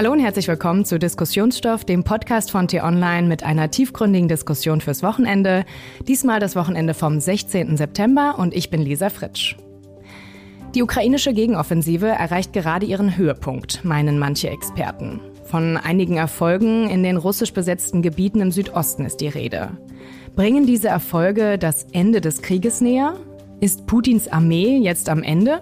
Hallo und herzlich willkommen zu Diskussionsstoff, dem Podcast von T-Online mit einer tiefgründigen Diskussion fürs Wochenende. Diesmal das Wochenende vom 16. September und ich bin Lisa Fritsch. Die ukrainische Gegenoffensive erreicht gerade ihren Höhepunkt, meinen manche Experten. Von einigen Erfolgen in den russisch besetzten Gebieten im Südosten ist die Rede. Bringen diese Erfolge das Ende des Krieges näher? Ist Putins Armee jetzt am Ende?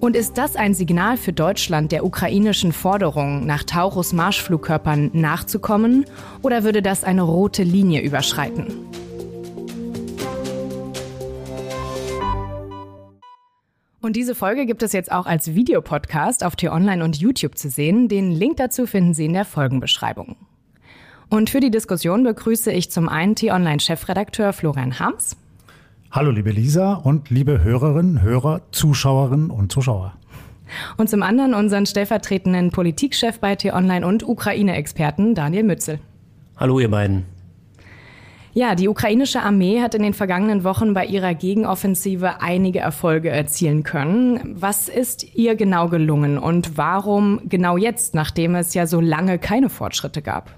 Und ist das ein Signal für Deutschland, der ukrainischen Forderung, nach Taurus Marschflugkörpern nachzukommen? Oder würde das eine rote Linie überschreiten? Und diese Folge gibt es jetzt auch als Videopodcast auf T-Online und YouTube zu sehen. Den Link dazu finden Sie in der Folgenbeschreibung. Und für die Diskussion begrüße ich zum einen T-Online-Chefredakteur Florian Harms. Hallo liebe Lisa und liebe Hörerinnen, Hörer, Zuschauerinnen und Zuschauer. Und zum anderen unseren stellvertretenden Politikchef bei T-Online und Ukraine-Experten Daniel Mützel. Hallo ihr beiden. Ja, die ukrainische Armee hat in den vergangenen Wochen bei ihrer Gegenoffensive einige Erfolge erzielen können. Was ist ihr genau gelungen und warum genau jetzt, nachdem es ja so lange keine Fortschritte gab?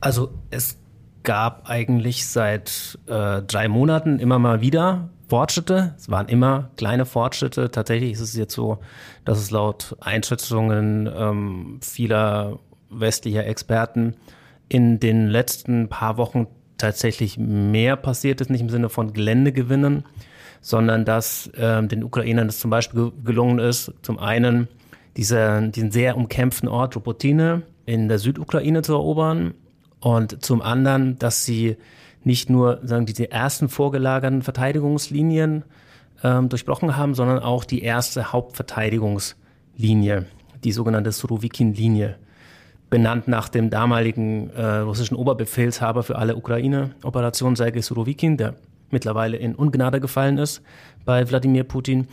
Also es gab eigentlich seit äh, drei Monaten immer mal wieder Fortschritte. Es waren immer kleine Fortschritte. Tatsächlich ist es jetzt so, dass es laut Einschätzungen ähm, vieler westlicher Experten in den letzten paar Wochen tatsächlich mehr passiert ist, nicht im Sinne von Geländegewinnen, sondern dass äh, den Ukrainern es zum Beispiel gelungen ist, zum einen diese, diesen sehr umkämpften Ort Robotine in der Südukraine zu erobern und zum anderen, dass sie nicht nur sagen diese ersten vorgelagerten Verteidigungslinien ähm, durchbrochen haben, sondern auch die erste Hauptverteidigungslinie, die sogenannte Surovikin-Linie, benannt nach dem damaligen äh, russischen Oberbefehlshaber für alle Ukraine-Operationen, Sergei Surovikin, der mittlerweile in Ungnade gefallen ist bei Wladimir Putin.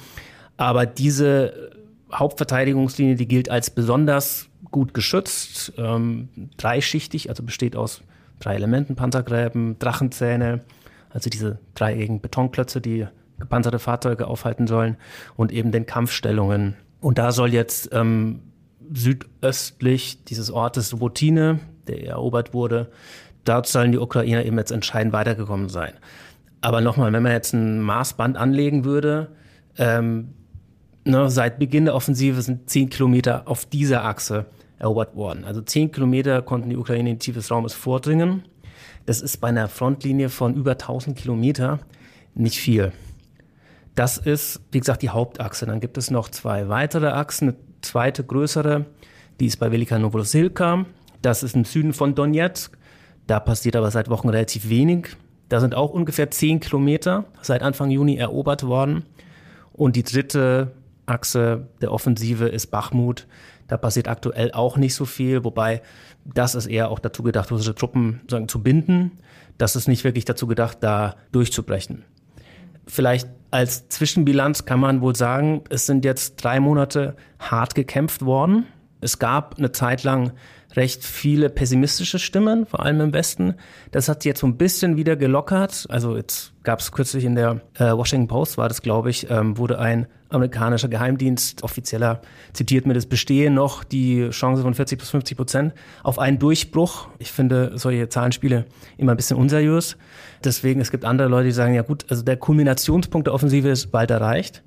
Aber diese Hauptverteidigungslinie, die gilt als besonders gut geschützt, ähm, dreischichtig, also besteht aus drei Elementen, Panzergräben, Drachenzähne, also diese dreieckigen Betonklötze, die gepanzerte Fahrzeuge aufhalten sollen und eben den Kampfstellungen. Und da soll jetzt ähm, südöstlich dieses Ortes Rotine, der erobert wurde, dort sollen die Ukrainer eben jetzt entscheidend weitergekommen sein. Aber nochmal, wenn man jetzt ein Maßband anlegen würde, ähm, ne, seit Beginn der Offensive sind zehn Kilometer auf dieser Achse erobert worden. Also zehn Kilometer konnten die Ukraine in tiefes Raumes vordringen. Das ist bei einer Frontlinie von über 1000 Kilometer nicht viel. Das ist, wie gesagt, die Hauptachse. Dann gibt es noch zwei weitere Achsen. Eine zweite größere, die ist bei Velika Novosilka. Das ist im Süden von Donetsk. Da passiert aber seit Wochen relativ wenig. Da sind auch ungefähr zehn Kilometer seit Anfang Juni erobert worden. Und die dritte Achse der Offensive ist Bachmut. Da passiert aktuell auch nicht so viel, wobei das ist eher auch dazu gedacht, russische Truppen sagen, zu binden. Das ist nicht wirklich dazu gedacht, da durchzubrechen. Vielleicht als Zwischenbilanz kann man wohl sagen, es sind jetzt drei Monate hart gekämpft worden. Es gab eine Zeit lang recht viele pessimistische Stimmen, vor allem im Westen. Das hat jetzt so ein bisschen wieder gelockert. Also jetzt gab es kürzlich in der äh, Washington Post, war das glaube ich, ähm, wurde ein amerikanischer Geheimdienst offizieller zitiert mit, es bestehen noch die Chance von 40 bis 50 Prozent auf einen Durchbruch. Ich finde solche Zahlenspiele immer ein bisschen unseriös. Deswegen, es gibt andere Leute, die sagen, ja gut, also der Kulminationspunkt der Offensive ist bald erreicht.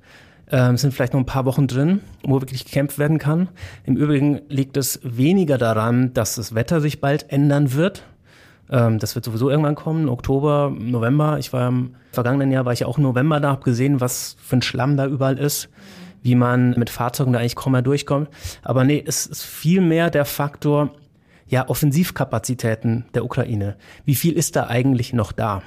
Ähm, sind vielleicht noch ein paar Wochen drin, wo wirklich gekämpft werden kann. Im Übrigen liegt es weniger daran, dass das Wetter sich bald ändern wird. Ähm, das wird sowieso irgendwann kommen, Oktober, November. Ich war im vergangenen Jahr, war ich auch im November da, habe gesehen, was für ein Schlamm da überall ist, wie man mit Fahrzeugen da eigentlich kaum mehr durchkommt. Aber nee, es ist viel mehr der Faktor, ja, Offensivkapazitäten der Ukraine. Wie viel ist da eigentlich noch da?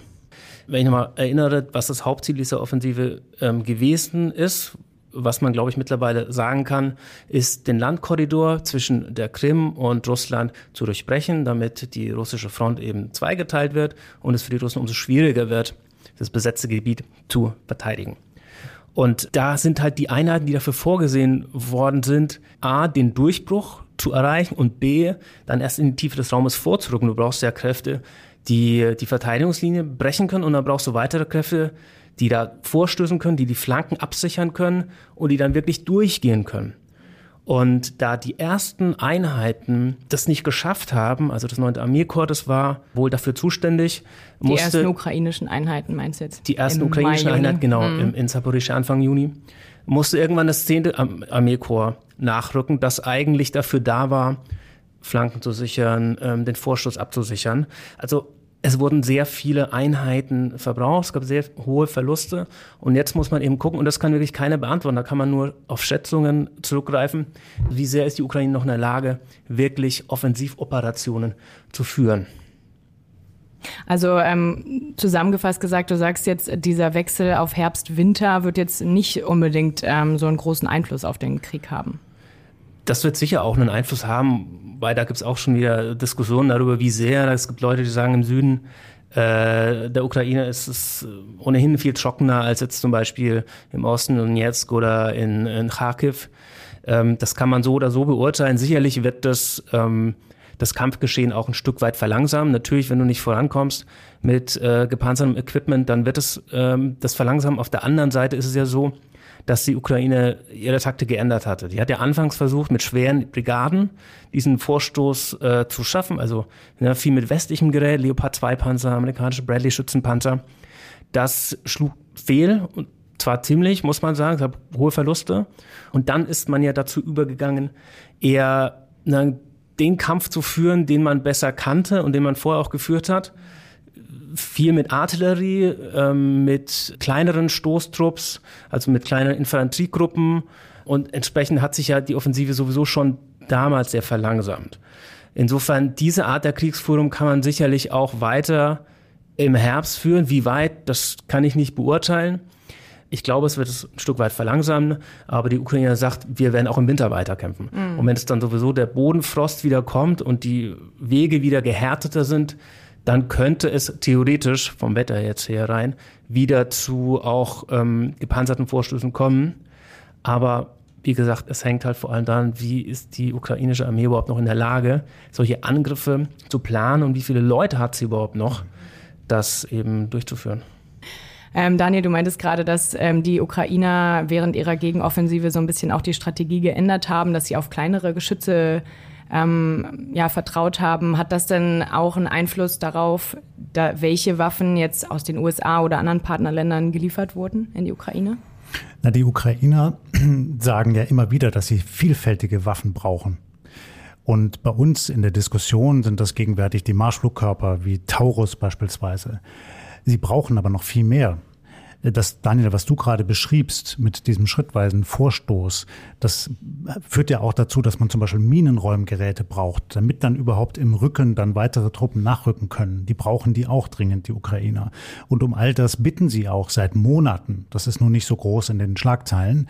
Wenn ich nochmal erinnere, was das Hauptziel dieser Offensive ähm, gewesen ist, was man, glaube ich, mittlerweile sagen kann, ist den Landkorridor zwischen der Krim und Russland zu durchbrechen, damit die russische Front eben zweigeteilt wird und es für die Russen umso schwieriger wird, das besetzte Gebiet zu verteidigen. Und da sind halt die Einheiten, die dafür vorgesehen worden sind, A, den Durchbruch zu erreichen und B, dann erst in die Tiefe des Raumes vorzurücken. Du brauchst ja Kräfte, die die Verteidigungslinie brechen können und dann brauchst du weitere Kräfte, die da vorstößen können, die die Flanken absichern können und die dann wirklich durchgehen können. Und da die ersten Einheiten das nicht geschafft haben, also das 9. Armeekorps, das war wohl dafür zuständig. Die ersten ukrainischen Einheiten meinst du jetzt? Die ersten ukrainischen Einheiten, genau, mhm. im, in Zaporizhia Anfang Juni. Musste irgendwann das 10. Armeekorps nachrücken, das eigentlich dafür da war, Flanken zu sichern, ähm, den Vorstoß abzusichern. Also es wurden sehr viele Einheiten verbraucht, es gab sehr hohe Verluste und jetzt muss man eben gucken, und das kann wirklich keiner beantworten, da kann man nur auf Schätzungen zurückgreifen, wie sehr ist die Ukraine noch in der Lage, wirklich Offensivoperationen zu führen. Also ähm, zusammengefasst gesagt, du sagst jetzt, dieser Wechsel auf Herbst-Winter wird jetzt nicht unbedingt ähm, so einen großen Einfluss auf den Krieg haben. Das wird sicher auch einen Einfluss haben, weil da gibt es auch schon wieder Diskussionen darüber, wie sehr. Es gibt Leute, die sagen, im Süden äh, der Ukraine ist es ohnehin viel schockender als jetzt zum Beispiel im Osten Donetsk oder in, in Kharkiv. Ähm, das kann man so oder so beurteilen. Sicherlich wird das ähm, das Kampfgeschehen auch ein Stück weit verlangsamen. Natürlich, wenn du nicht vorankommst mit äh, gepanzertem Equipment, dann wird es ähm, das verlangsamen. Auf der anderen Seite ist es ja so, dass die Ukraine ihre Taktik geändert hatte. Die hat ja anfangs versucht, mit schweren Brigaden diesen Vorstoß äh, zu schaffen, also ja, viel mit westlichem Gerät, Leopard 2 Panzer, amerikanische Bradley Schützenpanzer. Das schlug fehl und zwar ziemlich, muss man sagen, es hat hohe Verluste. Und dann ist man ja dazu übergegangen, eher na, den Kampf zu führen, den man besser kannte und den man vorher auch geführt hat viel mit Artillerie, ähm, mit kleineren Stoßtrupps, also mit kleinen Infanteriegruppen. Und entsprechend hat sich ja die Offensive sowieso schon damals sehr verlangsamt. Insofern, diese Art der Kriegsführung kann man sicherlich auch weiter im Herbst führen. Wie weit, das kann ich nicht beurteilen. Ich glaube, es wird es ein Stück weit verlangsamen, aber die Ukrainer sagt, wir werden auch im Winter weiterkämpfen. Mhm. Und wenn es dann sowieso der Bodenfrost wieder kommt und die Wege wieder gehärteter sind, dann könnte es theoretisch vom Wetter jetzt her rein wieder zu auch ähm, gepanzerten Vorstößen kommen. Aber wie gesagt, es hängt halt vor allem daran, wie ist die ukrainische Armee überhaupt noch in der Lage, solche Angriffe zu planen und wie viele Leute hat sie überhaupt noch, das eben durchzuführen. Ähm, Daniel, du meintest gerade, dass ähm, die Ukrainer während ihrer Gegenoffensive so ein bisschen auch die Strategie geändert haben, dass sie auf kleinere Geschütze ähm, ja, vertraut haben. Hat das denn auch einen Einfluss darauf, da, welche Waffen jetzt aus den USA oder anderen Partnerländern geliefert wurden in die Ukraine? Na, die Ukrainer sagen ja immer wieder, dass sie vielfältige Waffen brauchen. Und bei uns in der Diskussion sind das gegenwärtig die Marschflugkörper wie Taurus beispielsweise. Sie brauchen aber noch viel mehr das, Daniel, was du gerade beschriebst mit diesem schrittweisen Vorstoß, das führt ja auch dazu, dass man zum Beispiel Minenräumgeräte braucht, damit dann überhaupt im Rücken dann weitere Truppen nachrücken können. Die brauchen die auch dringend, die Ukrainer. Und um all das bitten sie auch seit Monaten. Das ist nun nicht so groß in den Schlagzeilen.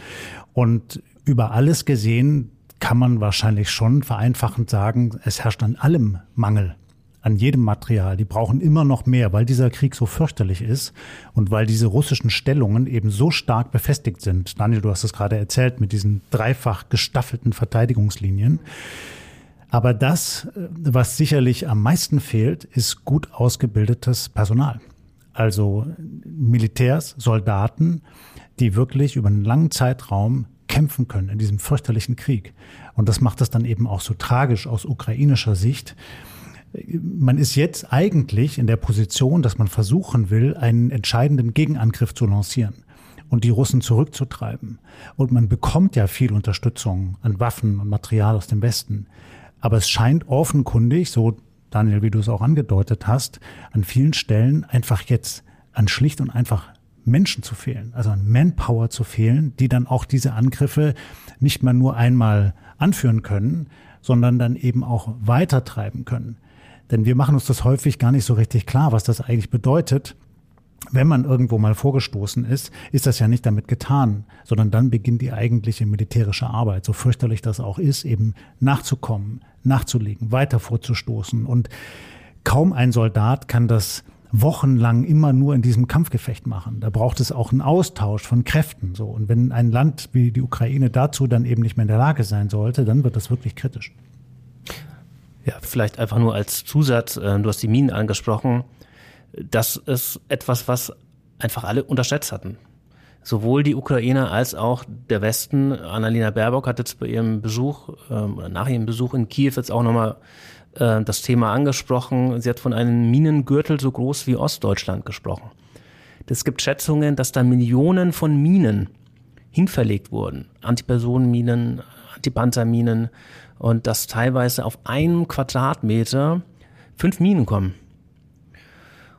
Und über alles gesehen kann man wahrscheinlich schon vereinfachend sagen, es herrscht an allem Mangel an jedem Material. Die brauchen immer noch mehr, weil dieser Krieg so fürchterlich ist und weil diese russischen Stellungen eben so stark befestigt sind. Daniel, du hast es gerade erzählt mit diesen dreifach gestaffelten Verteidigungslinien. Aber das, äh, was sicherlich am meisten fehlt, ist gut ausgebildetes Personal. Also Militärs, Soldaten, die wirklich über einen langen Zeitraum kämpfen können in diesem fürchterlichen Krieg. Und das macht es dann eben auch so tragisch aus ukrainischer Sicht, man ist jetzt eigentlich in der Position, dass man versuchen will, einen entscheidenden Gegenangriff zu lancieren und die Russen zurückzutreiben. Und man bekommt ja viel Unterstützung an Waffen und Material aus dem Westen. Aber es scheint offenkundig, so Daniel, wie du es auch angedeutet hast, an vielen Stellen einfach jetzt an schlicht und einfach Menschen zu fehlen, also an Manpower zu fehlen, die dann auch diese Angriffe nicht mehr nur einmal anführen können, sondern dann eben auch weitertreiben können. Denn wir machen uns das häufig gar nicht so richtig klar, was das eigentlich bedeutet. Wenn man irgendwo mal vorgestoßen ist, ist das ja nicht damit getan, sondern dann beginnt die eigentliche militärische Arbeit, so fürchterlich das auch ist, eben nachzukommen, nachzulegen, weiter vorzustoßen. Und kaum ein Soldat kann das wochenlang immer nur in diesem Kampfgefecht machen. Da braucht es auch einen Austausch von Kräften. So. Und wenn ein Land wie die Ukraine dazu dann eben nicht mehr in der Lage sein sollte, dann wird das wirklich kritisch. Ja, vielleicht einfach nur als Zusatz, äh, du hast die Minen angesprochen. Das ist etwas, was einfach alle unterschätzt hatten. sowohl die Ukrainer als auch der Westen. Annalena Baerbock hat jetzt bei ihrem Besuch, äh, nach ihrem Besuch in Kiew jetzt auch nochmal äh, das Thema angesprochen. Sie hat von einem Minengürtel so groß wie Ostdeutschland gesprochen. Es gibt Schätzungen, dass da Millionen von Minen hinverlegt wurden. Antipersonenminen, Antipanzerminen und dass teilweise auf einem Quadratmeter fünf Minen kommen.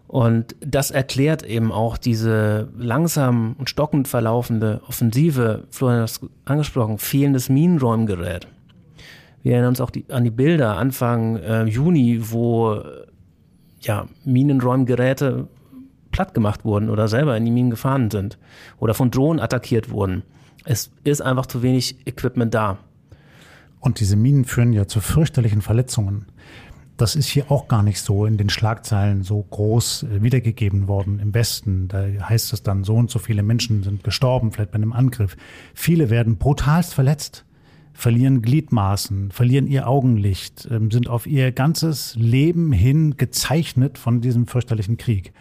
Und das erklärt eben auch diese langsam und stockend verlaufende Offensive, Florian hat es angesprochen, fehlendes Minenräumgerät. Wir erinnern uns auch die, an die Bilder Anfang äh, Juni, wo ja, Minenräumgeräte platt gemacht wurden oder selber in die Minen gefahren sind oder von Drohnen attackiert wurden. Es ist einfach zu wenig Equipment da. Und diese Minen führen ja zu fürchterlichen Verletzungen. Das ist hier auch gar nicht so in den Schlagzeilen so groß äh, wiedergegeben worden im Westen. Da heißt es dann, so und so viele Menschen sind gestorben, vielleicht bei einem Angriff. Viele werden brutalst verletzt, verlieren Gliedmaßen, verlieren ihr Augenlicht, ähm, sind auf ihr ganzes Leben hin gezeichnet von diesem fürchterlichen Krieg.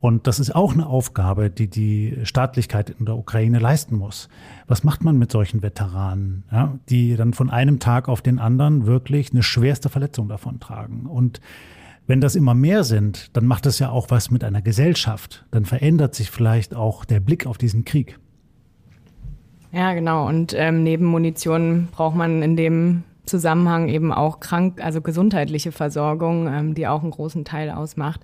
Und das ist auch eine Aufgabe, die die Staatlichkeit in der Ukraine leisten muss. Was macht man mit solchen Veteranen, ja, die dann von einem Tag auf den anderen wirklich eine schwerste Verletzung davon tragen? Und wenn das immer mehr sind, dann macht das ja auch was mit einer Gesellschaft. Dann verändert sich vielleicht auch der Blick auf diesen Krieg. Ja, genau. Und ähm, neben Munition braucht man in dem Zusammenhang eben auch krank, also gesundheitliche Versorgung, ähm, die auch einen großen Teil ausmacht.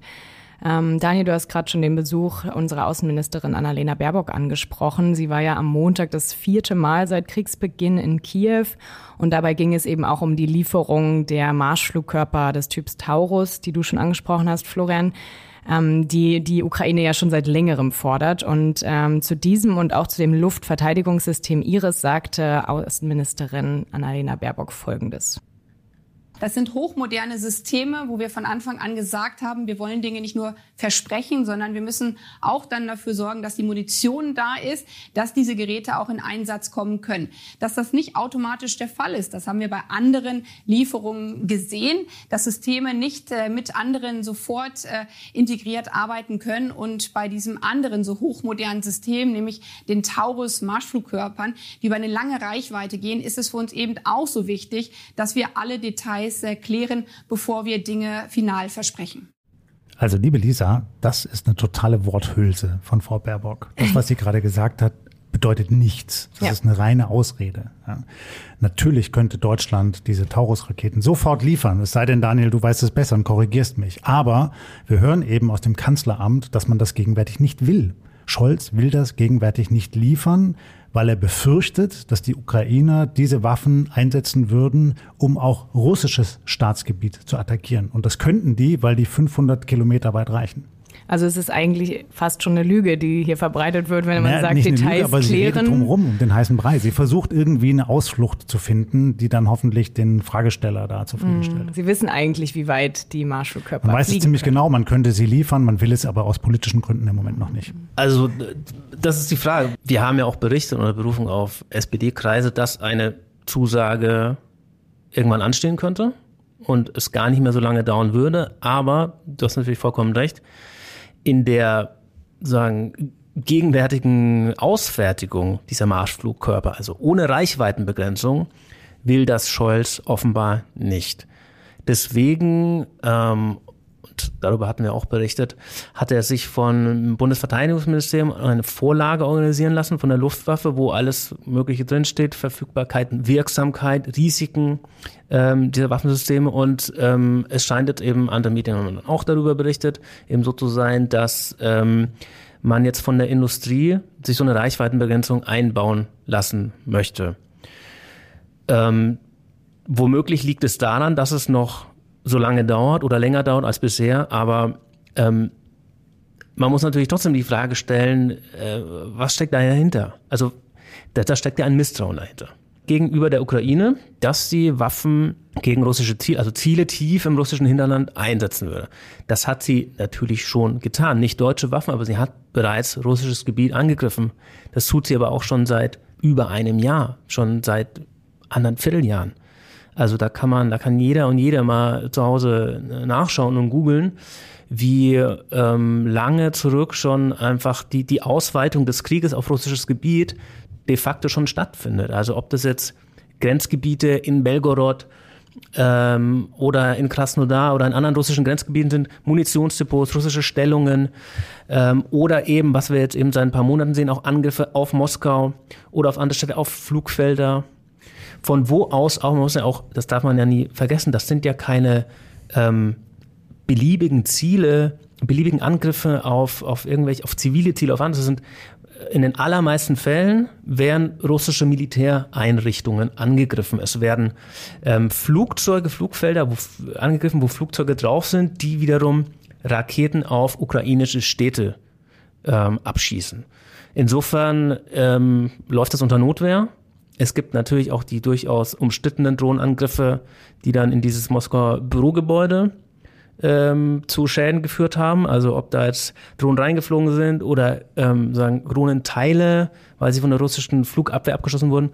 Ähm, Daniel, du hast gerade schon den Besuch unserer Außenministerin Annalena Baerbock angesprochen. Sie war ja am Montag das vierte Mal seit Kriegsbeginn in Kiew und dabei ging es eben auch um die Lieferung der Marschflugkörper des Typs Taurus, die du schon angesprochen hast, Florian ähm, die die Ukraine ja schon seit längerem fordert. Und ähm, zu diesem und auch zu dem Luftverteidigungssystem Iris sagte Außenministerin Annalena Baerbock Folgendes. Das sind hochmoderne Systeme, wo wir von Anfang an gesagt haben, wir wollen Dinge nicht nur versprechen, sondern wir müssen auch dann dafür sorgen, dass die Munition da ist, dass diese Geräte auch in Einsatz kommen können. Dass das nicht automatisch der Fall ist, das haben wir bei anderen Lieferungen gesehen, dass Systeme nicht äh, mit anderen sofort äh, integriert arbeiten können und bei diesem anderen so hochmodernen System, nämlich den Taurus Marschflugkörpern, die über eine lange Reichweite gehen, ist es für uns eben auch so wichtig, dass wir alle Details Details klären, bevor wir Dinge final versprechen. Also, liebe Lisa, das ist eine totale Worthülse von Frau Baerbock. Das, was sie gerade gesagt hat, bedeutet nichts. Das ja. ist eine reine Ausrede. Ja. Natürlich könnte Deutschland diese Taurus-Raketen sofort liefern. Es sei denn, Daniel, du weißt es besser und korrigierst mich. Aber wir hören eben aus dem Kanzleramt, dass man das gegenwärtig nicht will. Scholz will das gegenwärtig nicht liefern, weil er befürchtet, dass die Ukrainer diese Waffen einsetzen würden, um auch russisches Staatsgebiet zu attackieren. Und das könnten die, weil die 500 Kilometer weit reichen. Also es ist eigentlich fast schon eine Lüge, die hier verbreitet wird, wenn man naja, sagt, nicht Details eine Lüge, aber klären. Sie redet drumherum um den heißen Brei. Sie versucht irgendwie eine Ausflucht zu finden, die dann hoffentlich den Fragesteller da zufriedenstellt. Mm, sie wissen eigentlich, wie weit die Marshallkörper Man weiß es ziemlich können. genau, man könnte sie liefern, man will es aber aus politischen Gründen im Moment noch nicht. Also das ist die Frage. Wir haben ja auch berichtet unter Berufung auf SPD-Kreise, dass eine Zusage irgendwann anstehen könnte und es gar nicht mehr so lange dauern würde. Aber du hast natürlich vollkommen recht in der sagen gegenwärtigen Ausfertigung dieser Marschflugkörper, also ohne Reichweitenbegrenzung, will das Scholz offenbar nicht. Deswegen ähm, und darüber hatten wir auch berichtet, hat er sich vom Bundesverteidigungsministerium eine Vorlage organisieren lassen von der Luftwaffe, wo alles Mögliche drinsteht, Verfügbarkeit, Wirksamkeit, Risiken ähm, dieser Waffensysteme und ähm, es scheint eben, andere Medien haben auch darüber berichtet, eben so zu sein, dass ähm, man jetzt von der Industrie sich so eine Reichweitenbegrenzung einbauen lassen möchte. Ähm, womöglich liegt es daran, dass es noch so lange dauert oder länger dauert als bisher, aber ähm, man muss natürlich trotzdem die Frage stellen, äh, was steckt da dahinter? Also da, da steckt ja ein Misstrauen dahinter gegenüber der Ukraine, dass sie Waffen gegen russische Ziele, also Ziele tief im russischen Hinterland einsetzen würde. Das hat sie natürlich schon getan. Nicht deutsche Waffen, aber sie hat bereits russisches Gebiet angegriffen. Das tut sie aber auch schon seit über einem Jahr, schon seit anderen Vierteljahren. Also da kann man, da kann jeder und jeder mal zu Hause nachschauen und googeln, wie ähm, lange zurück schon einfach die, die Ausweitung des Krieges auf russisches Gebiet de facto schon stattfindet. Also ob das jetzt Grenzgebiete in Belgorod ähm, oder in Krasnodar oder in anderen russischen Grenzgebieten sind, Munitionsdepots, russische Stellungen ähm, oder eben, was wir jetzt eben seit ein paar Monaten sehen, auch Angriffe auf Moskau oder auf andere Städte, auf Flugfelder. Von wo aus auch, man muss ja auch, das darf man ja nie vergessen, das sind ja keine ähm, beliebigen Ziele, beliebigen Angriffe auf, auf irgendwelche, auf zivile Ziele, auf andere, das sind in den allermeisten Fällen werden russische Militäreinrichtungen angegriffen. Es werden ähm, Flugzeuge, Flugfelder wo, angegriffen, wo Flugzeuge drauf sind, die wiederum Raketen auf ukrainische Städte ähm, abschießen. Insofern ähm, läuft das unter Notwehr. Es gibt natürlich auch die durchaus umstrittenen Drohnenangriffe, die dann in dieses Moskauer Bürogebäude ähm, zu Schäden geführt haben. Also ob da jetzt Drohnen reingeflogen sind oder ähm, sagen Drohnenteile, weil sie von der russischen Flugabwehr abgeschossen wurden.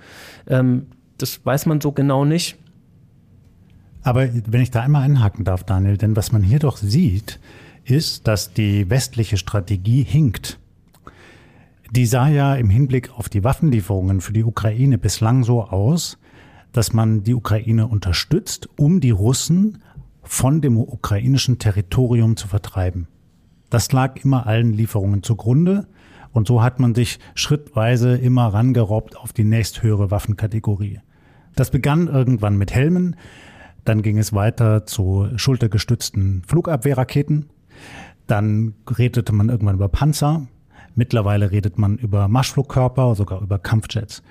Ähm, das weiß man so genau nicht. Aber wenn ich da einmal einhaken darf, Daniel, denn was man hier doch sieht, ist, dass die westliche Strategie hinkt. Die sah ja im Hinblick auf die Waffenlieferungen für die Ukraine bislang so aus, dass man die Ukraine unterstützt, um die Russen von dem ukrainischen Territorium zu vertreiben. Das lag immer allen Lieferungen zugrunde und so hat man sich schrittweise immer rangerobbt auf die nächsthöhere Waffenkategorie. Das begann irgendwann mit Helmen, dann ging es weiter zu schultergestützten Flugabwehrraketen, dann redete man irgendwann über Panzer, mittlerweile redet man über Marschflugkörper, sogar über Kampfjets.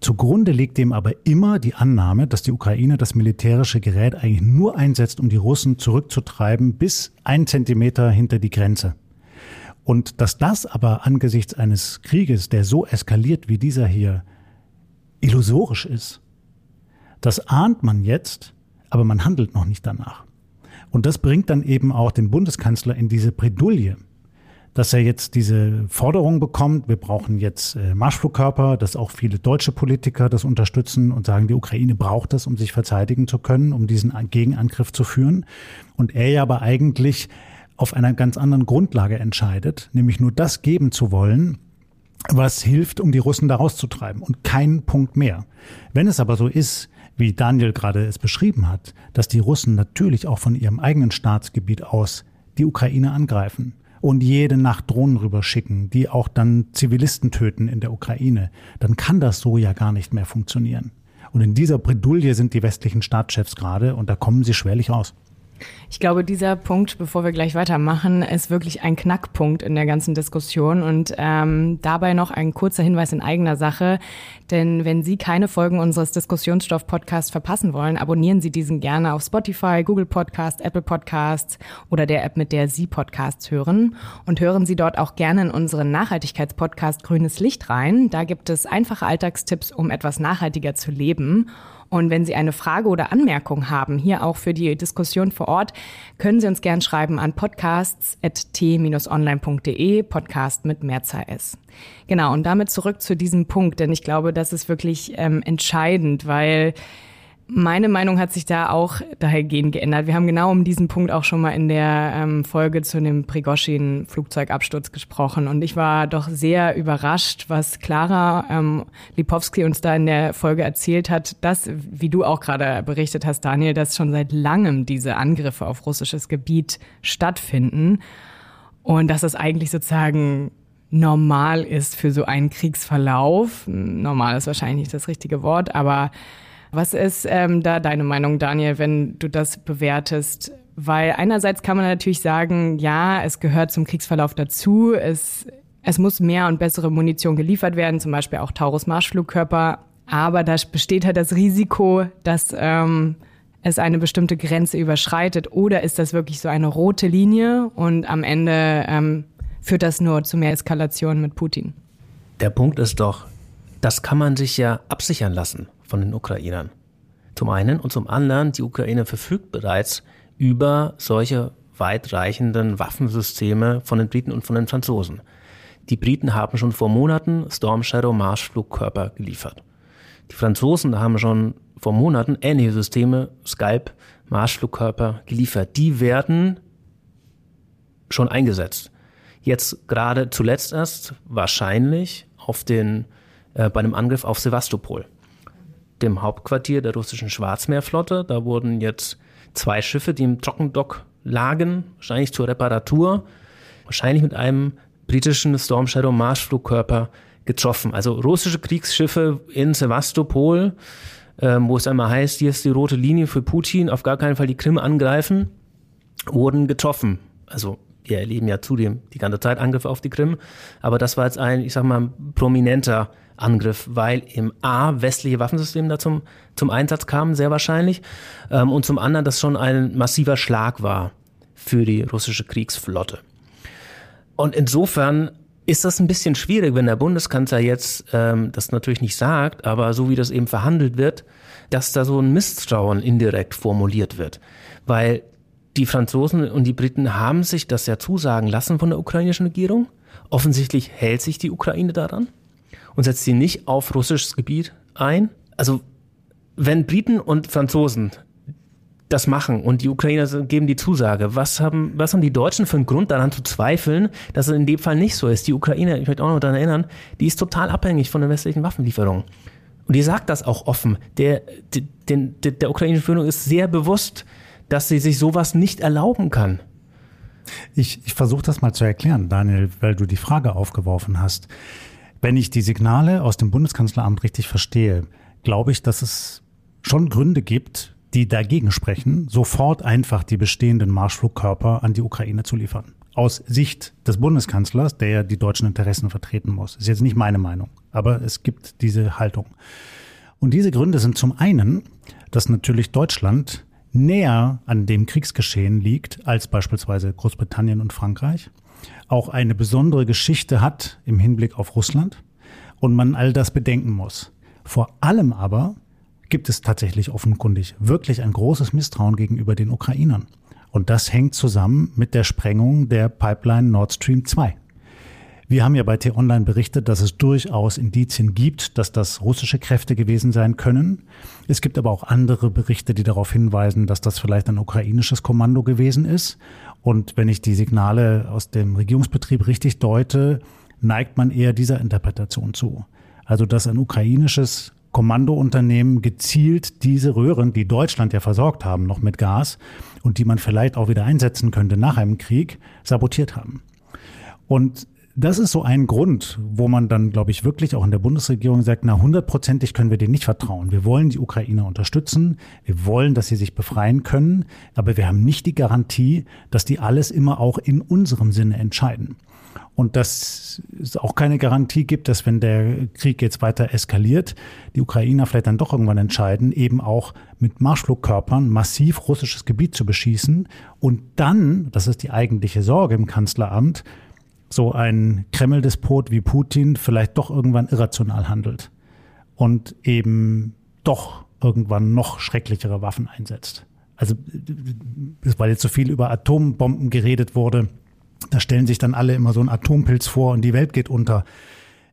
Zugrunde liegt dem aber immer die Annahme, dass die Ukraine das militärische Gerät eigentlich nur einsetzt, um die Russen zurückzutreiben bis ein Zentimeter hinter die Grenze. Und dass das aber angesichts eines Krieges, der so eskaliert wie dieser hier, illusorisch ist, das ahnt man jetzt, aber man handelt noch nicht danach. Und das bringt dann eben auch den Bundeskanzler in diese Bredouille dass er jetzt diese Forderung bekommt, wir brauchen jetzt äh, Marschflugkörper, dass auch viele deutsche Politiker das unterstützen und sagen, die Ukraine braucht das, um sich verteidigen zu können, um diesen Gegenangriff zu führen. Und er ja aber eigentlich auf einer ganz anderen Grundlage entscheidet, nämlich nur das geben zu wollen, was hilft, um die Russen da rauszutreiben und kein Punkt mehr. Wenn es aber so ist, wie Daniel gerade es beschrieben hat, dass die Russen natürlich auch von ihrem eigenen Staatsgebiet aus die Ukraine angreifen, und jede Nacht Drohnen rüberschicken, die auch dann Zivilisten töten in der Ukraine, dann kann das so ja gar nicht mehr funktionieren. Und in dieser Bredouille sind die westlichen Staatschefs gerade und da kommen sie schwerlich raus. Ich glaube, dieser Punkt, bevor wir gleich weitermachen, ist wirklich ein Knackpunkt in der ganzen Diskussion. Und ähm, dabei noch ein kurzer Hinweis in eigener Sache. Denn wenn Sie keine Folgen unseres Diskussionsstoff-Podcasts verpassen wollen, abonnieren Sie diesen gerne auf Spotify, Google Podcasts, Apple Podcasts oder der App, mit der Sie Podcasts hören. Und hören Sie dort auch gerne in unseren Nachhaltigkeitspodcast Grünes Licht rein. Da gibt es einfache Alltagstipps, um etwas nachhaltiger zu leben. Und wenn Sie eine Frage oder Anmerkung haben, hier auch für die Diskussion vor Ort, können Sie uns gern schreiben an podcasts.t-online.de, Podcast mit Mehrzahl S. Genau, und damit zurück zu diesem Punkt, denn ich glaube, das ist wirklich ähm, entscheidend, weil meine Meinung hat sich da auch dahergehend geändert. Wir haben genau um diesen Punkt auch schon mal in der ähm, Folge zu dem Prigoschin-Flugzeugabsturz gesprochen. Und ich war doch sehr überrascht, was Clara ähm, Lipowski uns da in der Folge erzählt hat, dass, wie du auch gerade berichtet hast, Daniel, dass schon seit langem diese Angriffe auf russisches Gebiet stattfinden. Und dass es eigentlich sozusagen normal ist für so einen Kriegsverlauf. Normal ist wahrscheinlich nicht das richtige Wort, aber was ist ähm, da deine Meinung, Daniel, wenn du das bewertest? Weil einerseits kann man natürlich sagen, ja, es gehört zum Kriegsverlauf dazu. Es, es muss mehr und bessere Munition geliefert werden, zum Beispiel auch Taurus-Marschflugkörper. Aber da besteht halt das Risiko, dass ähm, es eine bestimmte Grenze überschreitet. Oder ist das wirklich so eine rote Linie und am Ende ähm, führt das nur zu mehr Eskalation mit Putin? Der Punkt ist doch, das kann man sich ja absichern lassen von den Ukrainern. Zum einen und zum anderen, die Ukraine verfügt bereits über solche weitreichenden Waffensysteme von den Briten und von den Franzosen. Die Briten haben schon vor Monaten Storm Shadow Marschflugkörper geliefert. Die Franzosen haben schon vor Monaten ähnliche Systeme, Skype, Marschflugkörper geliefert. Die werden schon eingesetzt. Jetzt gerade zuletzt erst wahrscheinlich auf den, äh, bei einem Angriff auf Sevastopol, dem Hauptquartier der russischen Schwarzmeerflotte. Da wurden jetzt zwei Schiffe, die im Trockendock lagen, wahrscheinlich zur Reparatur, wahrscheinlich mit einem britischen Storm Shadow Marschflugkörper getroffen. Also russische Kriegsschiffe in Sevastopol, ähm, wo es einmal heißt, hier ist die rote Linie für Putin, auf gar keinen Fall die Krim angreifen, wurden getroffen. Also wir erleben ja zudem die ganze Zeit Angriffe auf die Krim, aber das war jetzt ein, ich sag mal, prominenter Angriff, weil im A westliche Waffensysteme da zum, zum Einsatz kamen, sehr wahrscheinlich, ähm, und zum anderen das schon ein massiver Schlag war für die russische Kriegsflotte. Und insofern ist das ein bisschen schwierig, wenn der Bundeskanzler jetzt ähm, das natürlich nicht sagt, aber so wie das eben verhandelt wird, dass da so ein Misstrauen indirekt formuliert wird. Weil die Franzosen und die Briten haben sich das ja zusagen lassen von der ukrainischen Regierung. Offensichtlich hält sich die Ukraine daran und setzt sie nicht auf russisches Gebiet ein. Also wenn Briten und Franzosen das machen und die Ukrainer geben die Zusage, was haben, was haben die Deutschen für einen Grund daran zu zweifeln, dass es in dem Fall nicht so ist? Die Ukraine, ich möchte auch noch daran erinnern, die ist total abhängig von den westlichen Waffenlieferungen. Und die sagt das auch offen. Der, der, der, der ukrainischen Führung ist sehr bewusst, dass sie sich sowas nicht erlauben kann. Ich, ich versuche das mal zu erklären, Daniel, weil du die Frage aufgeworfen hast. Wenn ich die Signale aus dem Bundeskanzleramt richtig verstehe, glaube ich, dass es schon Gründe gibt, die dagegen sprechen, sofort einfach die bestehenden Marschflugkörper an die Ukraine zu liefern. Aus Sicht des Bundeskanzlers, der ja die deutschen Interessen vertreten muss. Ist jetzt nicht meine Meinung, aber es gibt diese Haltung. Und diese Gründe sind zum einen, dass natürlich Deutschland näher an dem Kriegsgeschehen liegt als beispielsweise Großbritannien und Frankreich, auch eine besondere Geschichte hat im Hinblick auf Russland und man all das bedenken muss. Vor allem aber gibt es tatsächlich offenkundig wirklich ein großes Misstrauen gegenüber den Ukrainern. Und das hängt zusammen mit der Sprengung der Pipeline Nord Stream 2. Wir haben ja bei T-Online berichtet, dass es durchaus Indizien gibt, dass das russische Kräfte gewesen sein können. Es gibt aber auch andere Berichte, die darauf hinweisen, dass das vielleicht ein ukrainisches Kommando gewesen ist. Und wenn ich die Signale aus dem Regierungsbetrieb richtig deute, neigt man eher dieser Interpretation zu. Also, dass ein ukrainisches Kommandounternehmen gezielt diese Röhren, die Deutschland ja versorgt haben, noch mit Gas und die man vielleicht auch wieder einsetzen könnte nach einem Krieg, sabotiert haben. Und das ist so ein Grund, wo man dann, glaube ich, wirklich auch in der Bundesregierung sagt, na, hundertprozentig können wir denen nicht vertrauen. Wir wollen die Ukrainer unterstützen. Wir wollen, dass sie sich befreien können. Aber wir haben nicht die Garantie, dass die alles immer auch in unserem Sinne entscheiden. Und dass es auch keine Garantie gibt, dass wenn der Krieg jetzt weiter eskaliert, die Ukrainer vielleicht dann doch irgendwann entscheiden, eben auch mit Marschflugkörpern massiv russisches Gebiet zu beschießen und dann, das ist die eigentliche Sorge im Kanzleramt, so ein Kreml-Despot wie Putin vielleicht doch irgendwann irrational handelt und eben doch irgendwann noch schrecklichere Waffen einsetzt. Also, weil jetzt so viel über Atombomben geredet wurde, da stellen sich dann alle immer so einen Atompilz vor und die Welt geht unter.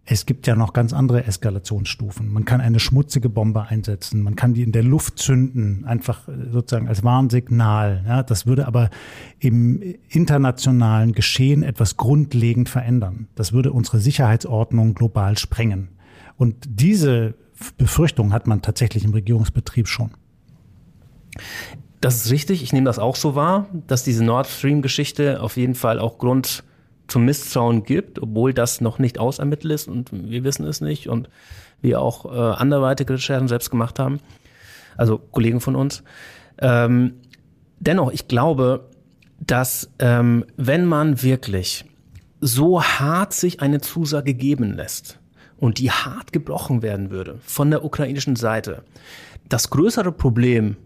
Es gibt ja noch ganz andere Eskalationsstufen. Man kann eine schmutzige Bombe einsetzen, man kann die in der Luft zünden, einfach äh, sozusagen als Warnsignal. Ja, das würde aber im internationalen Geschehen etwas grundlegend verändern. Das würde unsere Sicherheitsordnung global sprengen. Und diese Befürchtung hat man tatsächlich im Regierungsbetrieb schon. Das ist richtig, ich nehme das auch so wahr, dass diese Nord Stream-Geschichte auf jeden Fall auch Grund zum Misstrauen gibt, obwohl das noch nicht ausermittelt ist und wir wissen es nicht und wir auch äh, anderweitige Recherchen selbst gemacht haben, also Kollegen von uns. Ähm, dennoch, ich glaube, dass ähm, wenn man wirklich so hart sich eine Zusage geben lässt und die hart gebrochen werden würde von der ukrainischen Seite, das größere Problem,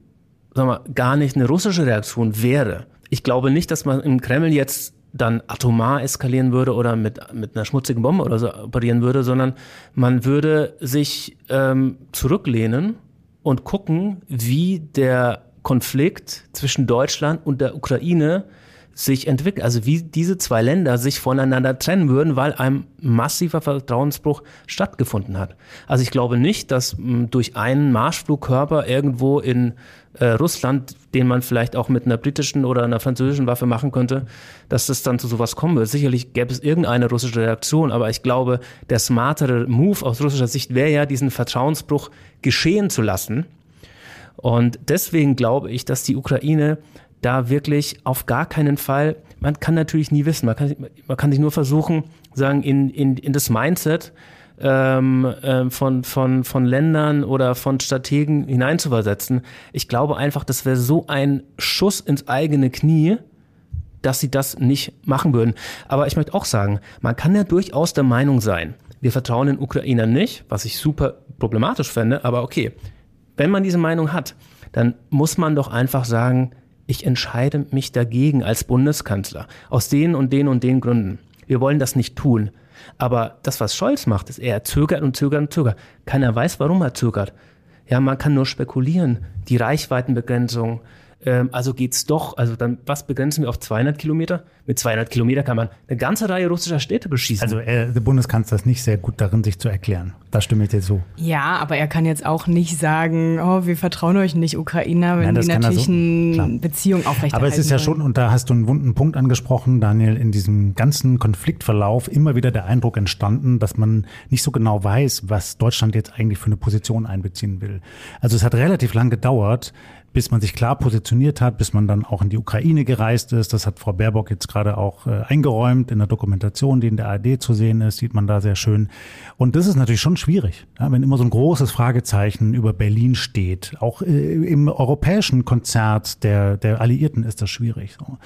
sagen wir, gar nicht eine russische Reaktion wäre. Ich glaube nicht, dass man im Kreml jetzt dann atomar eskalieren würde oder mit, mit einer schmutzigen Bombe oder so operieren würde, sondern man würde sich ähm, zurücklehnen und gucken, wie der Konflikt zwischen Deutschland und der Ukraine sich entwickelt, also wie diese zwei Länder sich voneinander trennen würden, weil ein massiver Vertrauensbruch stattgefunden hat. Also ich glaube nicht, dass durch einen Marschflugkörper irgendwo in äh, Russland, den man vielleicht auch mit einer britischen oder einer französischen Waffe machen könnte, dass das dann zu sowas kommen wird. Sicherlich gäbe es irgendeine russische Reaktion, aber ich glaube, der smartere Move aus russischer Sicht wäre ja, diesen Vertrauensbruch geschehen zu lassen. Und deswegen glaube ich, dass die Ukraine da wirklich auf gar keinen Fall, man kann natürlich nie wissen, man kann, man kann sich nur versuchen, sagen, in, in, in das Mindset ähm, äh, von, von, von Ländern oder von Strategen hineinzuversetzen. Ich glaube einfach, das wäre so ein Schuss ins eigene Knie, dass sie das nicht machen würden. Aber ich möchte auch sagen, man kann ja durchaus der Meinung sein, wir vertrauen den Ukrainern nicht, was ich super problematisch fände, aber okay, wenn man diese Meinung hat, dann muss man doch einfach sagen, ich entscheide mich dagegen als Bundeskanzler. Aus den und den und den Gründen. Wir wollen das nicht tun. Aber das, was Scholz macht, ist, er zögert und zögert und zögert. Keiner weiß, warum er zögert. Ja, man kann nur spekulieren. Die Reichweitenbegrenzung, ähm, also geht's doch, also dann, was begrenzen wir auf 200 Kilometer? Mit 200 Kilometer kann man eine ganze Reihe russischer Städte beschießen. Also äh, der Bundeskanzler ist nicht sehr gut darin, sich zu erklären. Da stimme ich dir zu. Ja, aber er kann jetzt auch nicht sagen, oh, wir vertrauen euch nicht, Ukrainer, wenn Nein, die natürlich so, eine Beziehung aufrechterhalten Aber es ist ja schon, und da hast du einen wunden Punkt angesprochen, Daniel, in diesem ganzen Konfliktverlauf immer wieder der Eindruck entstanden, dass man nicht so genau weiß, was Deutschland jetzt eigentlich für eine Position einbeziehen will. Also es hat relativ lang gedauert, bis man sich klar positioniert hat, bis man dann auch in die Ukraine gereist ist. Das hat Frau Baerbock jetzt gerade auch äh, eingeräumt in der Dokumentation, die in der ARD zu sehen ist, sieht man da sehr schön. Und das ist natürlich schon schwierig, ja, wenn immer so ein großes Fragezeichen über Berlin steht. Auch äh, im europäischen Konzert der, der Alliierten ist das schwierig. So.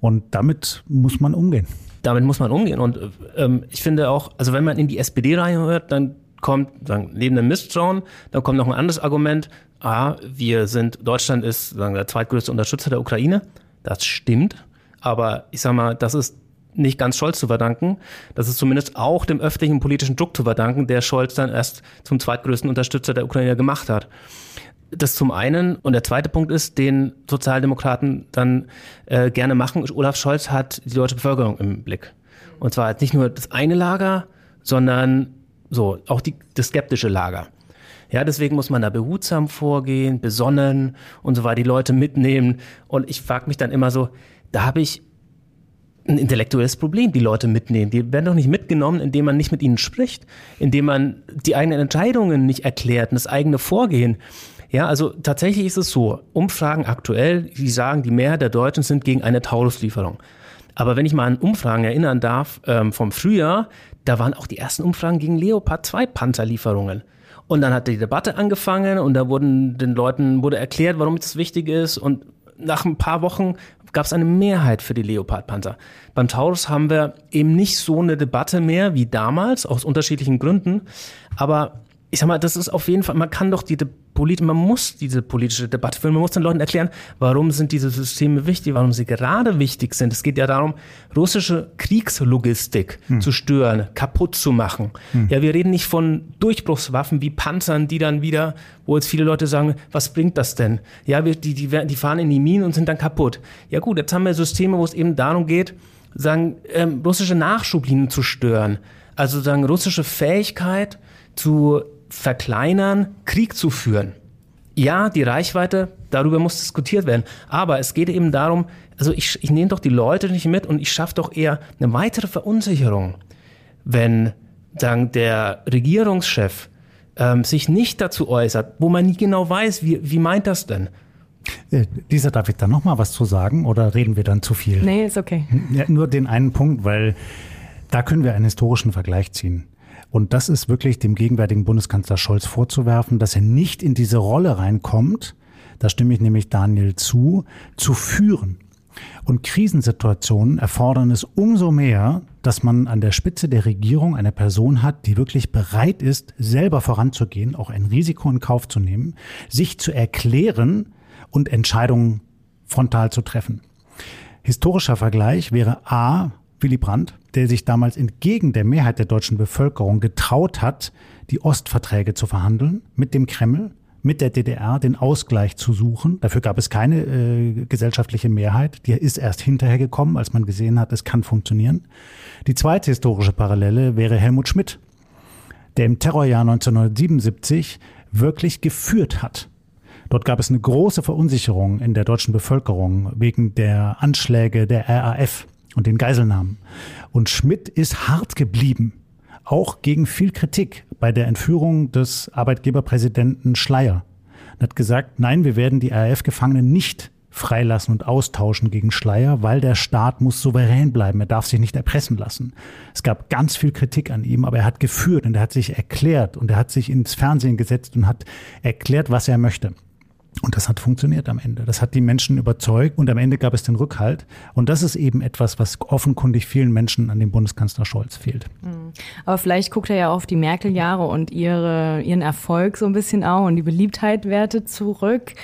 Und damit muss man umgehen. Damit muss man umgehen. Und ähm, ich finde auch, also wenn man in die SPD reinhört, dann kommt dann neben dem Misstrauen, dann kommt noch ein anderes Argument. Ah, wir sind, Deutschland ist sagen, der zweitgrößte Unterstützer der Ukraine. Das stimmt. Aber ich sag mal, das ist nicht ganz Scholz zu verdanken. Das ist zumindest auch dem öffentlichen politischen Druck zu verdanken, der Scholz dann erst zum zweitgrößten Unterstützer der Ukraine gemacht hat. Das zum einen. Und der zweite Punkt ist, den Sozialdemokraten dann äh, gerne machen. Olaf Scholz hat die deutsche Bevölkerung im Blick. Und zwar nicht nur das eine Lager, sondern so auch die, das skeptische Lager. Ja, deswegen muss man da behutsam vorgehen, besonnen und so weiter, die Leute mitnehmen. Und ich frage mich dann immer so, da habe ich ein intellektuelles Problem, die Leute mitnehmen. Die werden doch nicht mitgenommen, indem man nicht mit ihnen spricht, indem man die eigenen Entscheidungen nicht erklärt und das eigene Vorgehen. Ja, also tatsächlich ist es so, Umfragen aktuell, die sagen, die Mehrheit der Deutschen sind gegen eine Tauruslieferung. Aber wenn ich mal an Umfragen erinnern darf ähm, vom Frühjahr, da waren auch die ersten Umfragen gegen Leopard 2 Panzerlieferungen. Und dann hat die Debatte angefangen und da wurden den Leuten wurde erklärt, warum das wichtig ist. Und nach ein paar Wochen gab es eine Mehrheit für die Leopard-Panzer. Beim Taurus haben wir eben nicht so eine Debatte mehr wie damals, aus unterschiedlichen Gründen. Aber ich sag mal, das ist auf jeden Fall, man kann doch die Polit man muss diese politische Debatte führen, man muss den Leuten erklären, warum sind diese Systeme wichtig, warum sie gerade wichtig sind. Es geht ja darum, russische Kriegslogistik hm. zu stören, kaputt zu machen. Hm. Ja, wir reden nicht von Durchbruchswaffen wie Panzern, die dann wieder, wo jetzt viele Leute sagen, was bringt das denn? Ja, wir, die, die, die fahren in die Minen und sind dann kaputt. Ja gut, jetzt haben wir Systeme, wo es eben darum geht, sagen, ähm, russische Nachschublinien zu stören. Also sagen, russische Fähigkeit zu verkleinern, Krieg zu führen. Ja, die Reichweite, darüber muss diskutiert werden. Aber es geht eben darum, also ich, ich nehme doch die Leute nicht mit und ich schaffe doch eher eine weitere Verunsicherung, wenn sagen, der Regierungschef ähm, sich nicht dazu äußert, wo man nie genau weiß, wie, wie meint das denn? Äh, Lisa, darf ich da noch mal was zu sagen oder reden wir dann zu viel? Nee, ist okay. Ja, nur den einen Punkt, weil da können wir einen historischen Vergleich ziehen. Und das ist wirklich dem gegenwärtigen Bundeskanzler Scholz vorzuwerfen, dass er nicht in diese Rolle reinkommt, da stimme ich nämlich Daniel zu, zu führen. Und Krisensituationen erfordern es umso mehr, dass man an der Spitze der Regierung eine Person hat, die wirklich bereit ist, selber voranzugehen, auch ein Risiko in Kauf zu nehmen, sich zu erklären und Entscheidungen frontal zu treffen. Historischer Vergleich wäre A, Willy Brandt, der sich damals entgegen der Mehrheit der deutschen Bevölkerung getraut hat, die Ostverträge zu verhandeln mit dem Kreml, mit der DDR den Ausgleich zu suchen. Dafür gab es keine äh, gesellschaftliche Mehrheit. Die ist erst hinterher gekommen, als man gesehen hat, es kann funktionieren. Die zweite historische Parallele wäre Helmut Schmidt, der im Terrorjahr 1977 wirklich geführt hat. Dort gab es eine große Verunsicherung in der deutschen Bevölkerung wegen der Anschläge der RAF und den Geiselnahmen. Und Schmidt ist hart geblieben, auch gegen viel Kritik bei der Entführung des Arbeitgeberpräsidenten Schleier. Er hat gesagt, nein, wir werden die RAF-Gefangenen nicht freilassen und austauschen gegen Schleier, weil der Staat muss souverän bleiben. Er darf sich nicht erpressen lassen. Es gab ganz viel Kritik an ihm, aber er hat geführt und er hat sich erklärt und er hat sich ins Fernsehen gesetzt und hat erklärt, was er möchte. Und das hat funktioniert am Ende. Das hat die Menschen überzeugt und am Ende gab es den Rückhalt. Und das ist eben etwas, was offenkundig vielen Menschen an dem Bundeskanzler Scholz fehlt. Mhm. Aber vielleicht guckt er ja auf die Merkel-Jahre und ihre, ihren Erfolg so ein bisschen auch und die Beliebtheit wertet zurück.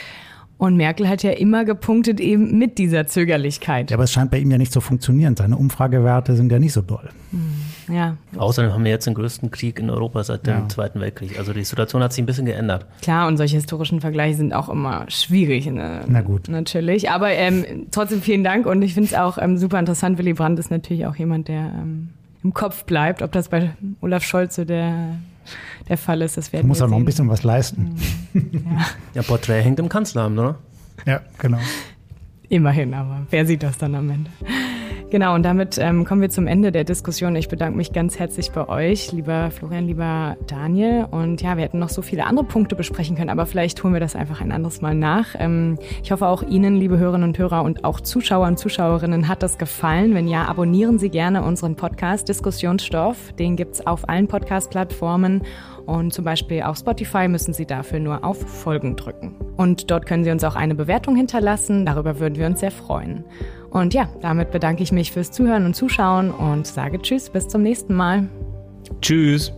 Und Merkel hat ja immer gepunktet eben mit dieser Zögerlichkeit. Ja, aber es scheint bei ihm ja nicht zu funktionieren. Seine Umfragewerte sind ja nicht so doll. Hm, ja. Außerdem haben wir jetzt den größten Krieg in Europa seit dem ja. Zweiten Weltkrieg. Also die Situation hat sich ein bisschen geändert. Klar, und solche historischen Vergleiche sind auch immer schwierig. Ne? Na gut. Natürlich. Aber ähm, trotzdem vielen Dank und ich finde es auch ähm, super interessant. Willy Brandt ist natürlich auch jemand, der ähm, im Kopf bleibt. Ob das bei Olaf Scholz so der der Fall ist. Das werden muss auch noch ein bisschen was leisten. Mhm. Ja. ja, Porträt hängt im Kanzleramt, oder? Ja, genau. Immerhin, aber wer sieht das dann am Ende? Genau, und damit ähm, kommen wir zum Ende der Diskussion. Ich bedanke mich ganz herzlich bei euch, lieber Florian, lieber Daniel. Und ja, wir hätten noch so viele andere Punkte besprechen können, aber vielleicht holen wir das einfach ein anderes Mal nach. Ähm, ich hoffe auch Ihnen, liebe Hörerinnen und Hörer und auch Zuschauer und Zuschauerinnen, hat das gefallen. Wenn ja, abonnieren Sie gerne unseren Podcast Diskussionsstoff. Den gibt's auf allen Podcast-Plattformen. Und zum Beispiel auf Spotify müssen Sie dafür nur auf Folgen drücken. Und dort können Sie uns auch eine Bewertung hinterlassen. Darüber würden wir uns sehr freuen. Und ja, damit bedanke ich mich fürs Zuhören und Zuschauen und sage Tschüss, bis zum nächsten Mal. Tschüss.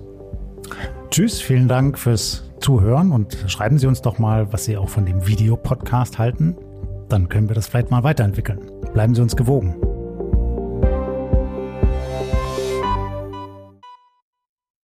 Tschüss, vielen Dank fürs Zuhören und schreiben Sie uns doch mal, was Sie auch von dem Videopodcast halten. Dann können wir das vielleicht mal weiterentwickeln. Bleiben Sie uns gewogen.